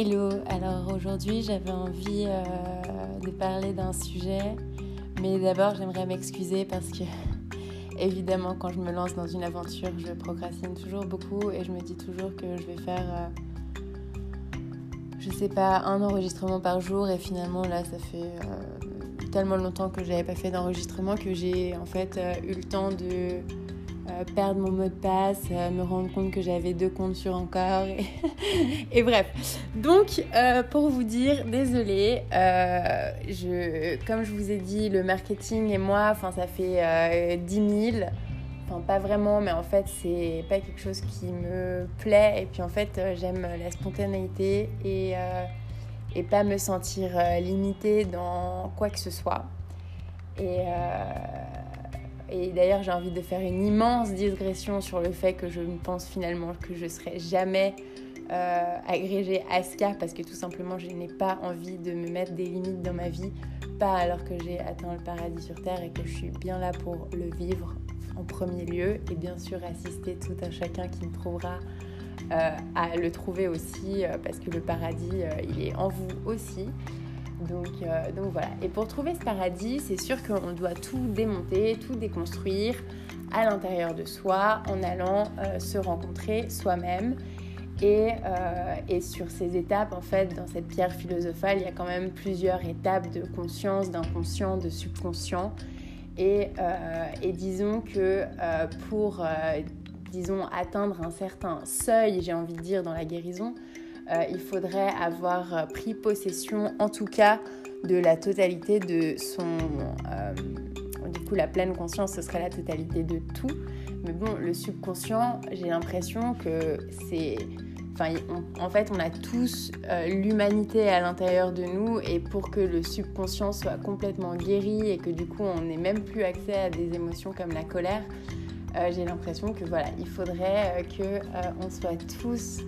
Hello, alors aujourd'hui j'avais envie euh, de parler d'un sujet, mais d'abord j'aimerais m'excuser parce que évidemment quand je me lance dans une aventure je procrastine toujours beaucoup et je me dis toujours que je vais faire, euh, je sais pas, un enregistrement par jour et finalement là ça fait euh, tellement longtemps que j'avais pas fait d'enregistrement que j'ai en fait eu le temps de euh, perdre mon mot de passe, euh, me rendre compte que j'avais deux comptes sur encore. Et, bref. Donc, euh, pour vous dire, désolée, je, comme je vous ai dit, le marketing et moi, ça fait 10 000. Enfin, pas vraiment, mais en fait, c'est pas quelque chose qui me plaît. Et puis, en fait, j'aime la spontanéité et, et pas me sentir limitée dans quoi que ce soit. Et, et d'ailleurs, j'ai envie de faire une immense digression sur le fait que je pense finalement que je serai jamais euh, agrégée ASCA parce que tout simplement, je n'ai pas envie de me mettre des limites dans ma vie, pas alors que j'ai atteint le paradis sur Terre et que je suis bien là pour le vivre en premier lieu et bien sûr assister tout un chacun qui me trouvera euh, à le trouver aussi euh, parce que le paradis, il est en vous aussi. Donc, euh, donc voilà. Et pour trouver ce paradis, c'est sûr qu'on doit tout démonter, tout déconstruire à l'intérieur de soi en allant euh, se rencontrer soi-même. Et, euh, et, sur ces étapes, en fait, dans cette pierre philosophale, il y a quand même plusieurs étapes de conscience, d'inconscient, de subconscient. Et, et disons que pour, disons, atteindre un certain seuil, j'ai envie de dire, dans la guérison, il faudrait avoir euh, pris possession, en tout cas, de la totalité de son... Euh, du coup, la pleine conscience, ce serait la totalité de tout. Mais bon, le subconscient, j'ai l'impression que c'est... Enfin, en fait, on a tous l'humanité à l'intérieur de nous et pour que le subconscient soit complètement guéri et que du coup on n'ait même plus accès à des émotions comme la colère, j'ai l'impression que voilà, il faudrait que on soit tous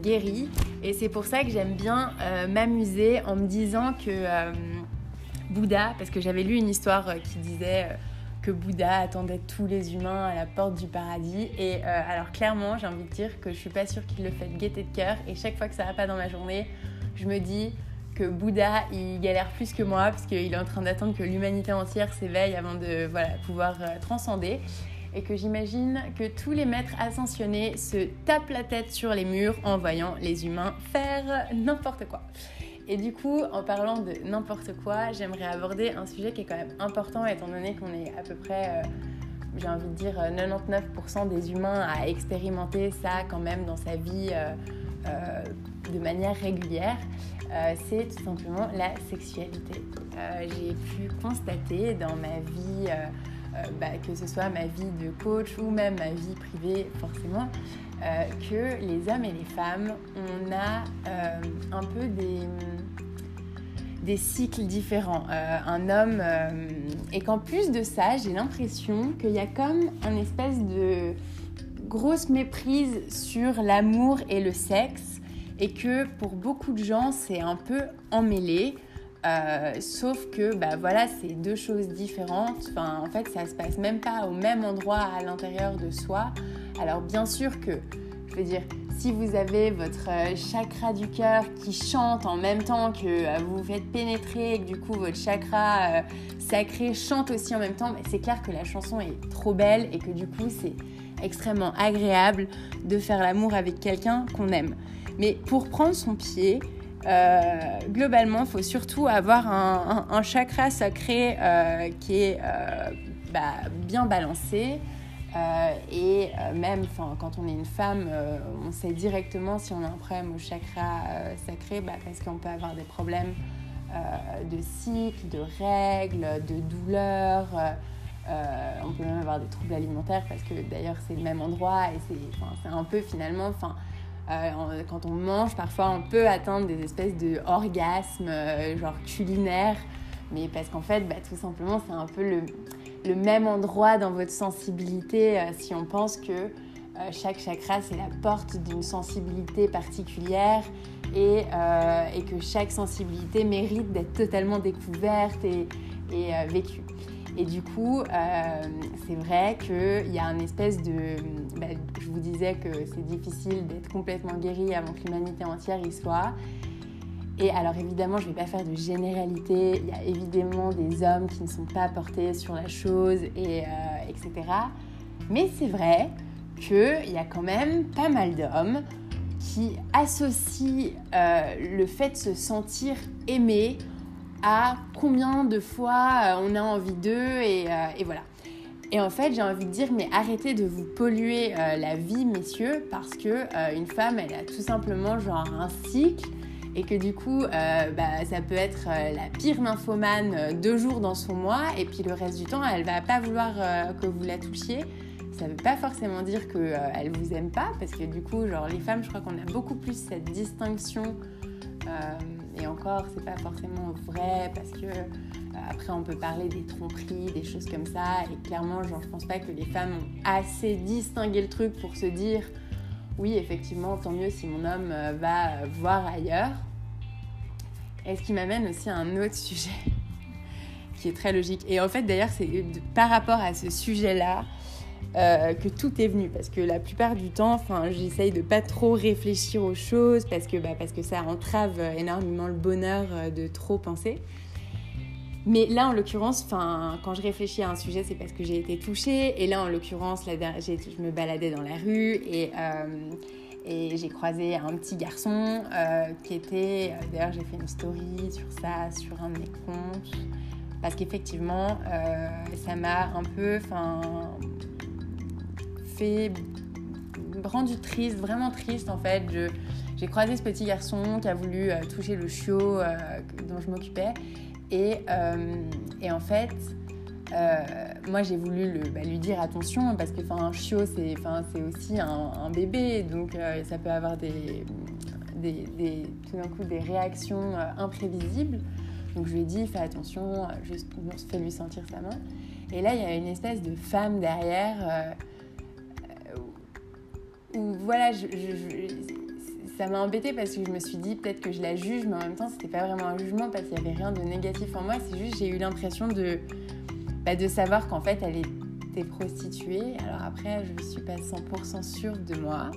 guéri. Et c'est pour ça que j'aime bien euh, m'amuser en me disant que euh, Bouddha, parce que j'avais lu une histoire euh, qui disait que Bouddha attendait tous les humains à la porte du paradis. Et alors clairement, j'ai envie de dire que je suis pas sûre qu'il le fait de gaieté de cœur. Et chaque fois que ça va pas dans ma journée, je me dis que Bouddha, il galère plus que moi, parce qu'il est en train d'attendre que l'humanité entière s'éveille avant de voilà, pouvoir transcender et que j'imagine que tous les maîtres ascensionnés se tapent la tête sur les murs en voyant les humains faire n'importe quoi. Et du coup, en parlant de n'importe quoi, j'aimerais aborder un sujet qui est quand même important étant donné qu'on est à peu près, euh, j'ai envie de dire, 99% des humains à expérimenter ça quand même dans sa vie euh, euh, de manière régulière. c'est tout simplement la sexualité. j'ai pu constater dans ma vie euh, bah, que ce soit ma vie de coach ou même ma vie privée forcément, euh, que les hommes et les femmes, on a euh, un peu des, des cycles différents. un homme, et qu'en plus de ça, j'ai l'impression qu'il y a comme un espèce de grosse méprise sur l'amour et le sexe, et que pour beaucoup de gens, c'est un peu emmêlé. Euh, sauf que bah, voilà, c'est deux choses différentes. En fait, ça se passe même pas au même endroit à l'intérieur de soi. Alors bien sûr que, je veux dire, si vous avez votre euh, chakra du cœur qui chante en même temps que euh, vous vous faites pénétrer et que du coup votre chakra sacré chante aussi en même temps, bah, c'est clair que la chanson est trop belle et que du coup c'est extrêmement agréable de faire l'amour avec quelqu'un qu'on aime. Mais pour prendre son pied, euh, globalement, il faut surtout avoir un, chakra sacré euh, qui est euh, bah, bien balancé. et même quand on est une femme, on sait directement si on a un problème au chakra sacré bah, parce qu'on peut avoir des problèmes de cycle, de règles, de douleurs. on peut même avoir des troubles alimentaires parce que d'ailleurs c'est le même endroit et c'est un peu finalement, euh, quand on mange, parfois on peut atteindre des espèces de orgasmes, euh, genre culinaires, mais parce qu'en fait, bah, tout simplement, c'est un peu le, même endroit dans votre sensibilité. Euh, si on pense que chaque chakra, c'est la porte d'une sensibilité particulière et, que chaque sensibilité mérite d'être totalement découverte et vécue. Et du coup, euh, c'est vrai qu'il y a un espèce de... Bah, je vous disais que c'est difficile d'être complètement guéri avant que l'humanité entière y soit. Et alors évidemment, je ne vais pas faire de généralité. Il y a évidemment des hommes qui ne sont pas portés sur la chose, et, euh, etc. Mais c'est vrai qu'il y a quand même pas mal d'hommes qui associent euh, le fait de se sentir aimé à combien de fois on a envie d'eux et, et voilà. Et en fait, j'ai envie de dire, mais arrêtez de vous polluer euh, la vie, messieurs, parce que euh, une femme, elle a tout simplement genre un cycle et que du coup, euh, bah, ça peut être la pire nymphomane deux jours dans son mois et puis le reste du temps, elle va pas vouloir que vous la touchiez. Ça veut pas forcément dire qu'elle vous aime pas, parce que du coup, genre les femmes, je crois qu'on a beaucoup plus cette distinction. Et encore, c'est pas forcément vrai parce que après, on peut parler des tromperies, des choses comme ça. Et clairement, genre, je pense pas que les femmes ont assez distingué le truc pour se dire oui, effectivement, tant mieux si mon homme euh, va voir ailleurs. Et ce qui m'amène aussi à un autre sujet qui est très logique. Et en fait, d'ailleurs, c'est par rapport à ce sujet-là euh, que tout est venu. Parce que la plupart du temps, j'essaye de pas trop réfléchir aux choses parce que, bah, parce que ça entrave énormément le bonheur euh, de trop penser. Mais là, en l'occurrence, quand je réfléchis à un sujet, c'est parce que j'ai été touchée. Et là, en l'occurrence, je me baladais dans la rue et, euh, et j'ai croisé un petit garçon qui était. D'ailleurs, j'ai fait une story sur ça, sur un de mes comptes. Parce qu'effectivement, ça m'a un peu fait rendu triste, vraiment triste en fait. J'ai croisé ce petit garçon qui a voulu toucher le chiot dont je m'occupais euh, et, en fait, euh, moi j'ai voulu bah, lui dire attention parce que un chiot c'est aussi un, bébé donc euh, ça peut avoir des, des, tout d'un coup des réactions imprévisibles. Donc je lui ai dit fais attention, juste fais lui sentir sa main. Et là il y a une espèce de femme derrière voilà, ça m'a embêtée parce que je me suis dit peut-être que je la juge, mais en même temps, c'était pas vraiment un jugement parce qu'il y avait rien de négatif en moi. C'est juste j'ai eu l'impression de, bah, de savoir qu'en fait, elle était prostituée. Alors après, je ne suis pas 100% sûre de moi.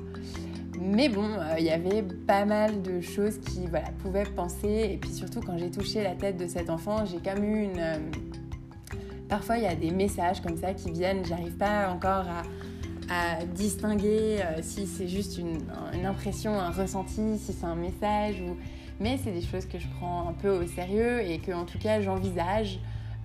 Mais bon, euh, il y avait pas mal de choses qui voilà, pouvaient penser. Et puis surtout, quand j'ai touché la tête de cet enfant, j'ai même eu une. Euh, parfois, il y a des messages comme ça qui viennent. J'arrive pas encore à distinguer euh, si c'est juste une, impression, un ressenti, si c'est un message. Ou... Mais c'est des choses que je prends un peu au sérieux et que en tout cas j'envisage.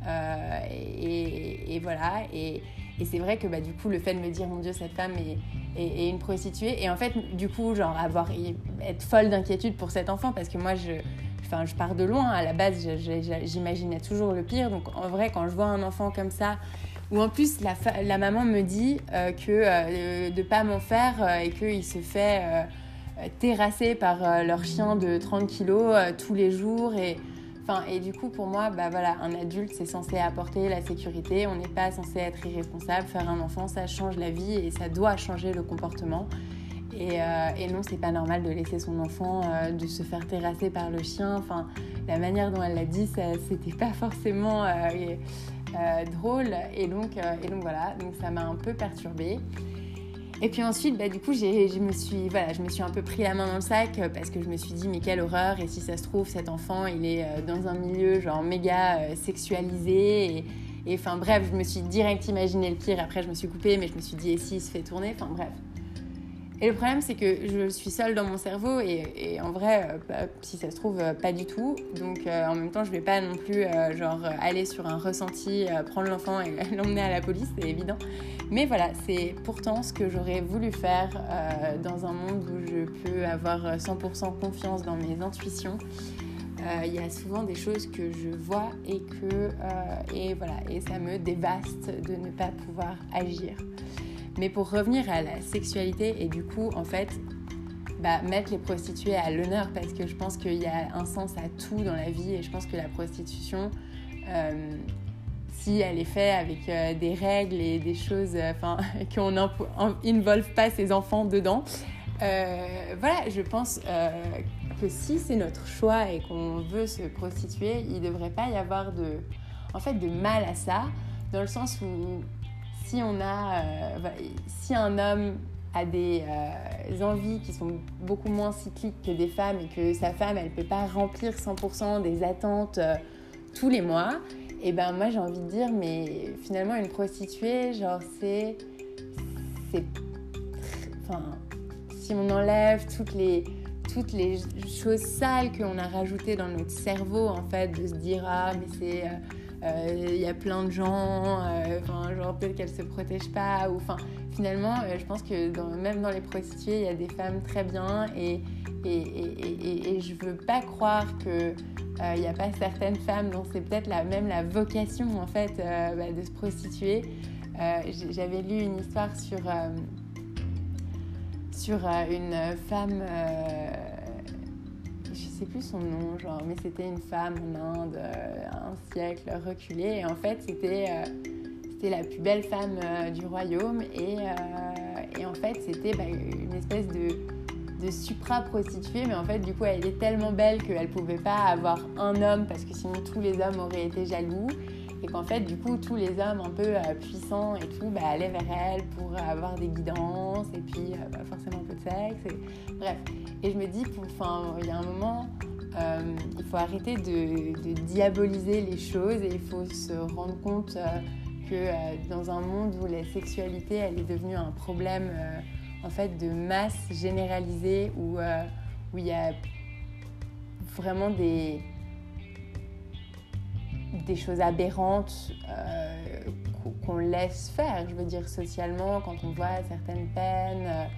Euh, et, voilà. Et, c'est vrai que bah, du coup, le fait de me dire, mon Dieu, cette femme est, est, une prostituée. Et en fait, du coup, genre avoir, être folle d'inquiétude pour cet enfant parce que moi, je, enfin, je pars de loin. À la base, j'imaginais toujours le pire. Donc en vrai, quand je vois un enfant comme ça où en plus la, la maman me dit euh, que euh, de pas m'en faire euh, et qu'il se fait terrasser par leur chien de 30 kilos tous les jours et et du coup, pour moi, bah voilà, un adulte, c'est censé apporter la sécurité. On n'est pas censé être irresponsable. Faire un enfant, ça change la vie et ça doit changer le comportement. Et, et non, c'est pas normal de laisser son enfant de se faire terrasser par le chien. Enfin, la manière dont elle l'a dit, c'était pas forcément euh, drôle. Et donc, euh, et donc voilà, donc ça m'a un peu perturbée. Et puis ensuite, bah, du coup, je me, suis, voilà, je me suis un peu pris la main dans le sac euh, parce que je me suis dit, mais quelle horreur, et si ça se trouve, cet enfant, il est dans un milieu genre méga sexualisé. Et enfin bref, je me suis direct imaginé le pire. Après, je me suis coupée, mais je me suis dit, et s'il se fait tourner Enfin bref. Et le problème, c'est que je suis seule dans mon cerveau et, en vrai, euh, si ça se trouve, euh, pas du tout. Donc euh, en même temps, je vais pas non plus genre aller sur un ressenti, prendre l'enfant et l'emmener à la police, c'est évident. Mais voilà, c'est pourtant ce que j'aurais voulu faire dans un monde où je peux avoir 100% confiance dans mes intuitions. Il y a souvent des choses que je vois et que et voilà et ça me dévaste de ne pas pouvoir agir. Mais pour revenir à la sexualité et du coup, en fait, bah, mettre les prostituées à l'honneur parce que je pense qu'il y a un sens à tout dans la vie et je pense que la prostitution, euh, si elle est faite avec euh, des règles et des choses euh, qu'on n'involve pas ses enfants dedans, voilà, je pense que si c'est notre choix et qu'on veut se prostituer, il ne devrait pas y avoir de, en fait, de mal à ça, dans le sens où si on a, euh, si un homme a des envies qui sont beaucoup moins cycliques que des femmes et que sa femme, elle ne peut pas remplir 100% des attentes tous les mois, et ben moi j'ai envie de dire, mais finalement une prostituée, genre c'est... Enfin, si on enlève toutes les, toutes les choses sales qu'on a rajoutées dans notre cerveau, en fait, de se dire, ah mais c'est... Euh, euh, il y a plein de gens, euh, enfin, genre peut-être qu'elles se protègent pas, finalement, je pense que même dans les prostituées, il y a des femmes très bien, et, et, et, et je veux pas croire que il n'y a pas certaines femmes dont c'est peut-être la, même la vocation en fait bah, de se prostituer. J'avais lu une histoire sur sur une femme sais plus son nom, genre, mais c'était une femme en Inde, euh, un siècle reculé. Et en fait, c'était euh, c'était la plus belle femme euh, du royaume. Et, et en fait, c'était bah, une espèce de, de supra-prostituée. Mais en fait, du coup, elle était tellement belle qu'elle pouvait pas avoir un homme parce que sinon tous les hommes auraient été jaloux. Et qu'en fait, du coup, tous les hommes un peu puissants et tout bah, allaient vers elle pour avoir des guidances et puis bah, forcément un peu de sexe. Bref. Et je me dis, enfin, il y a un moment, euh, il faut arrêter de, diaboliser les choses et il faut se rendre compte euh, que euh, dans un monde où la sexualité, elle est devenue un problème en fait de masse généralisée, où il y a vraiment des, des choses aberrantes qu'on laisse faire, je veux dire socialement, quand on voit certaines peines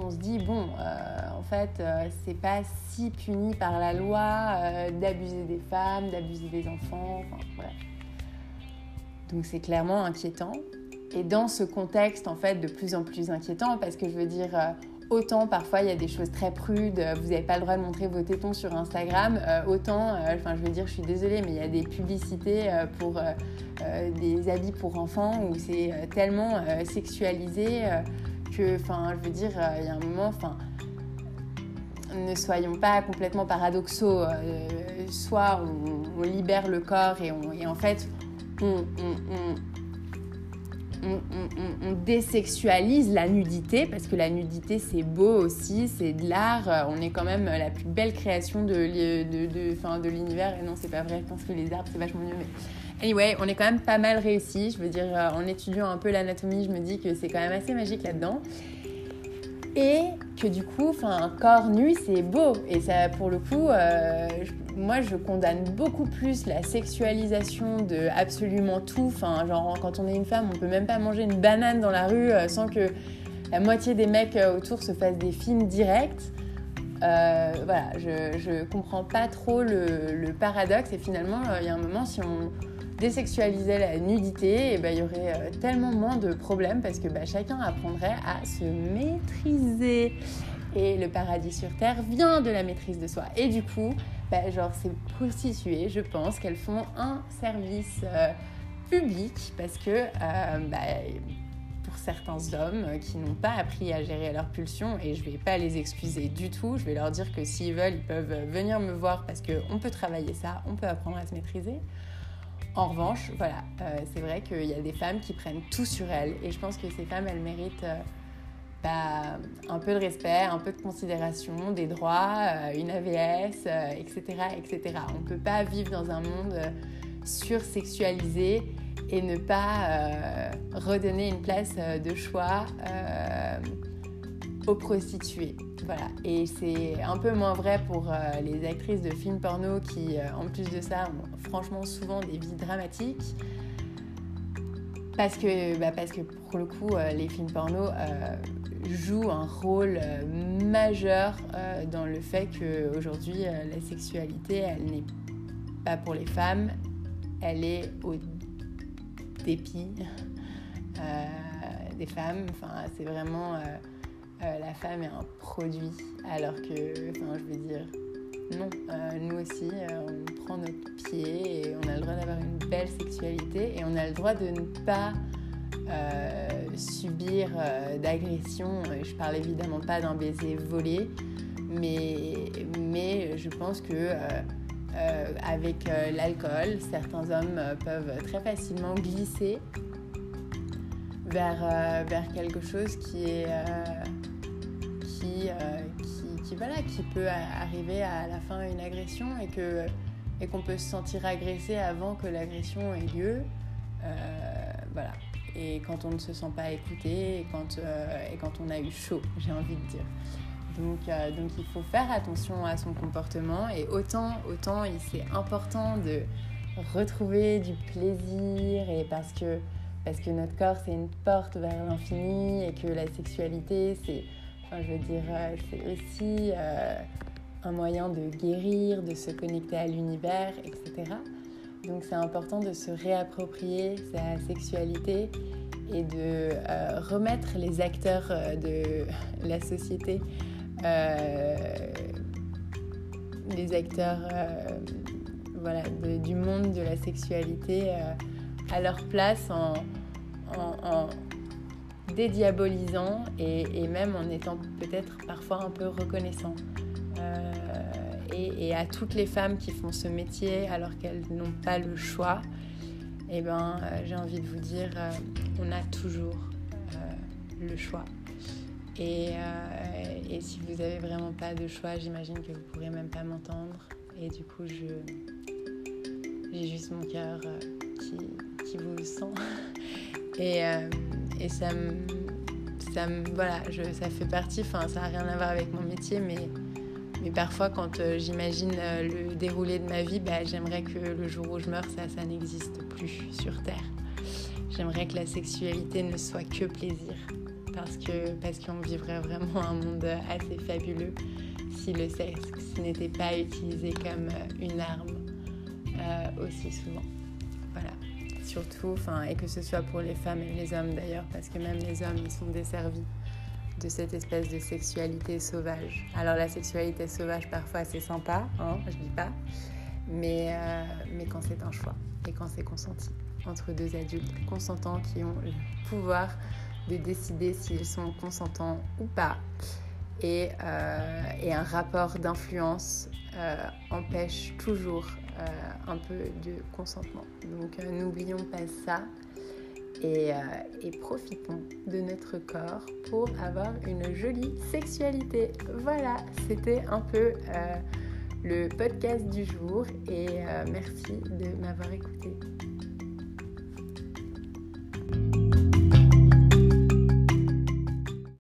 on se dit, bon, euh, en fait, euh, c'est pas si puni par la loi euh, d'abuser des femmes, d'abuser des enfants. Donc c'est clairement inquiétant. Et dans ce contexte, en fait, de plus en plus inquiétant, parce que je veux dire, autant parfois il y a des choses très prudes, vous n'avez pas le droit de montrer vos tétons sur Instagram, autant, enfin je veux dire, je suis désolée, mais il y a des publicités pour des habits pour enfants où c'est tellement sexualisé enfin, je veux dire, euh, il y a un moment, enfin, ne soyons pas complètement paradoxaux. Euh, soit on, libère le corps et, on, en fait, on, désexualise la nudité, parce que la nudité c'est beau aussi, c'est de l'art, euh, on est quand même la plus belle création de, de l'univers, et non c'est pas vrai, je pense que les arbres c'est vachement mieux, mais Anyway, on est quand même pas mal réussi. Je veux dire, euh, en étudiant un peu l'anatomie, je me dis que c'est quand même assez magique là-dedans. Et que du coup, un corps nu, c'est beau. Et ça, pour le coup, euh, moi, je condamne beaucoup plus la sexualisation de absolument tout. Enfin, genre, quand on est une femme, on peut même pas manger une banane dans la rue euh, sans que la moitié des mecs autour se fassent des films directs. voilà, je, je comprends pas trop le, le paradoxe. Et finalement, il y a un moment, si on désexualiser la nudité, et ben, il y aurait euh, tellement moins de problèmes parce que ben, chacun apprendrait à se maîtriser. Et le paradis sur Terre vient de la maîtrise de soi. Et du coup, ben, genre ces prostituées, je pense qu'elles font un service euh, public parce que euh, pour certains hommes qui n'ont pas appris à gérer leurs pulsions, et je vais pas les excuser du tout, je vais leur dire que s'ils veulent, ils peuvent venir me voir parce qu'on peut travailler ça, on peut apprendre à se maîtriser. En revanche, voilà, euh, c'est vrai qu'il y a des femmes qui prennent tout sur elles et je pense que ces femmes, elles méritent euh, bah, un peu de respect, un peu de considération, des droits, euh, une AVS, etc., etc. On ne peut pas vivre dans un monde sursexualisé et ne pas redonner une place de choix prostituées. Voilà. Et c'est un peu moins vrai pour euh, les actrices de films porno qui, euh, en plus de ça, ont franchement souvent des vies dramatiques. Parce que, bah, que pour le coup, euh, les films porno jouent un rôle majeur dans le fait qu'aujourd'hui, la sexualité, elle n'est pas pour les femmes, elle est au dépit des femmes. Enfin, c'est vraiment euh, la femme est un produit, alors que, enfin, je veux dire, non, euh, nous aussi, euh, on prend notre pied et on a le droit d'avoir une belle sexualité et on a le droit de ne pas subir d'agression. Je parle évidemment pas d'un baiser volé, mais, mais je pense que avec l'alcool, certains hommes peuvent très facilement glisser vers, vers quelque chose qui est qui, qui, qui, voilà, qui peut arriver à la fin une agression et que et qu'on peut se sentir agressé avant que l'agression ait lieu. voilà. Et quand on ne se sent pas écouté et quand, et quand on a eu chaud, j'ai envie de dire. Donc, euh, donc il faut faire attention à son comportement et autant, autant c'est important de retrouver du plaisir et parce que, parce que notre corps c'est une porte vers l'infini et que la sexualité c'est, je veux dire, euh, c'est aussi euh, un moyen de guérir, de se connecter à l'univers, etc. Donc c'est important de se réapproprier sa sexualité et de remettre les acteurs de la société euh, les acteurs euh, du monde de la sexualité euh, à leur place en, dédiabolisant et, même en étant peut-être parfois un peu reconnaissant. et, à toutes les femmes qui font ce métier alors qu'elles n'ont pas le choix, eh ben, j'ai envie de vous dire, on a toujours le choix. Et, euh, si vous n'avez vraiment pas de choix, j'imagine que vous ne pourrez même pas m'entendre. Et du coup, j'ai juste mon cœur euh, qui, qui, vous sent. Et, euh, et ça me. Ça, voilà, je, ça fait partie, ça n'a rien à voir avec mon métier, mais, mais parfois, quand j'imagine le déroulé de ma vie, bah, j'aimerais que le jour où je meurs, ça, ça n'existe plus sur Terre. J'aimerais que la sexualité ne soit que plaisir parce que parce qu'on vivrait vraiment un monde assez fabuleux si le sexe n'était pas utilisé comme euh, une arme euh, aussi souvent. Surtout, enfin, et que ce soit pour les femmes et les hommes d'ailleurs, parce que même les hommes, ils sont desservis de cette espèce de sexualité sauvage. Alors la sexualité sauvage, parfois, c'est sympa, hein, je dis pas, mais, euh, mais quand c'est un choix et quand c'est consenti entre deux adultes consentants qui ont le pouvoir de décider s'ils sont consentants ou pas. Et, euh, et un rapport d'influence euh, empêche toujours un peu de consentement. Donc n'oublions pas ça et, et, profitons de notre corps pour avoir une jolie sexualité. Voilà, c'était un peu le podcast du jour et merci de m'avoir écouté.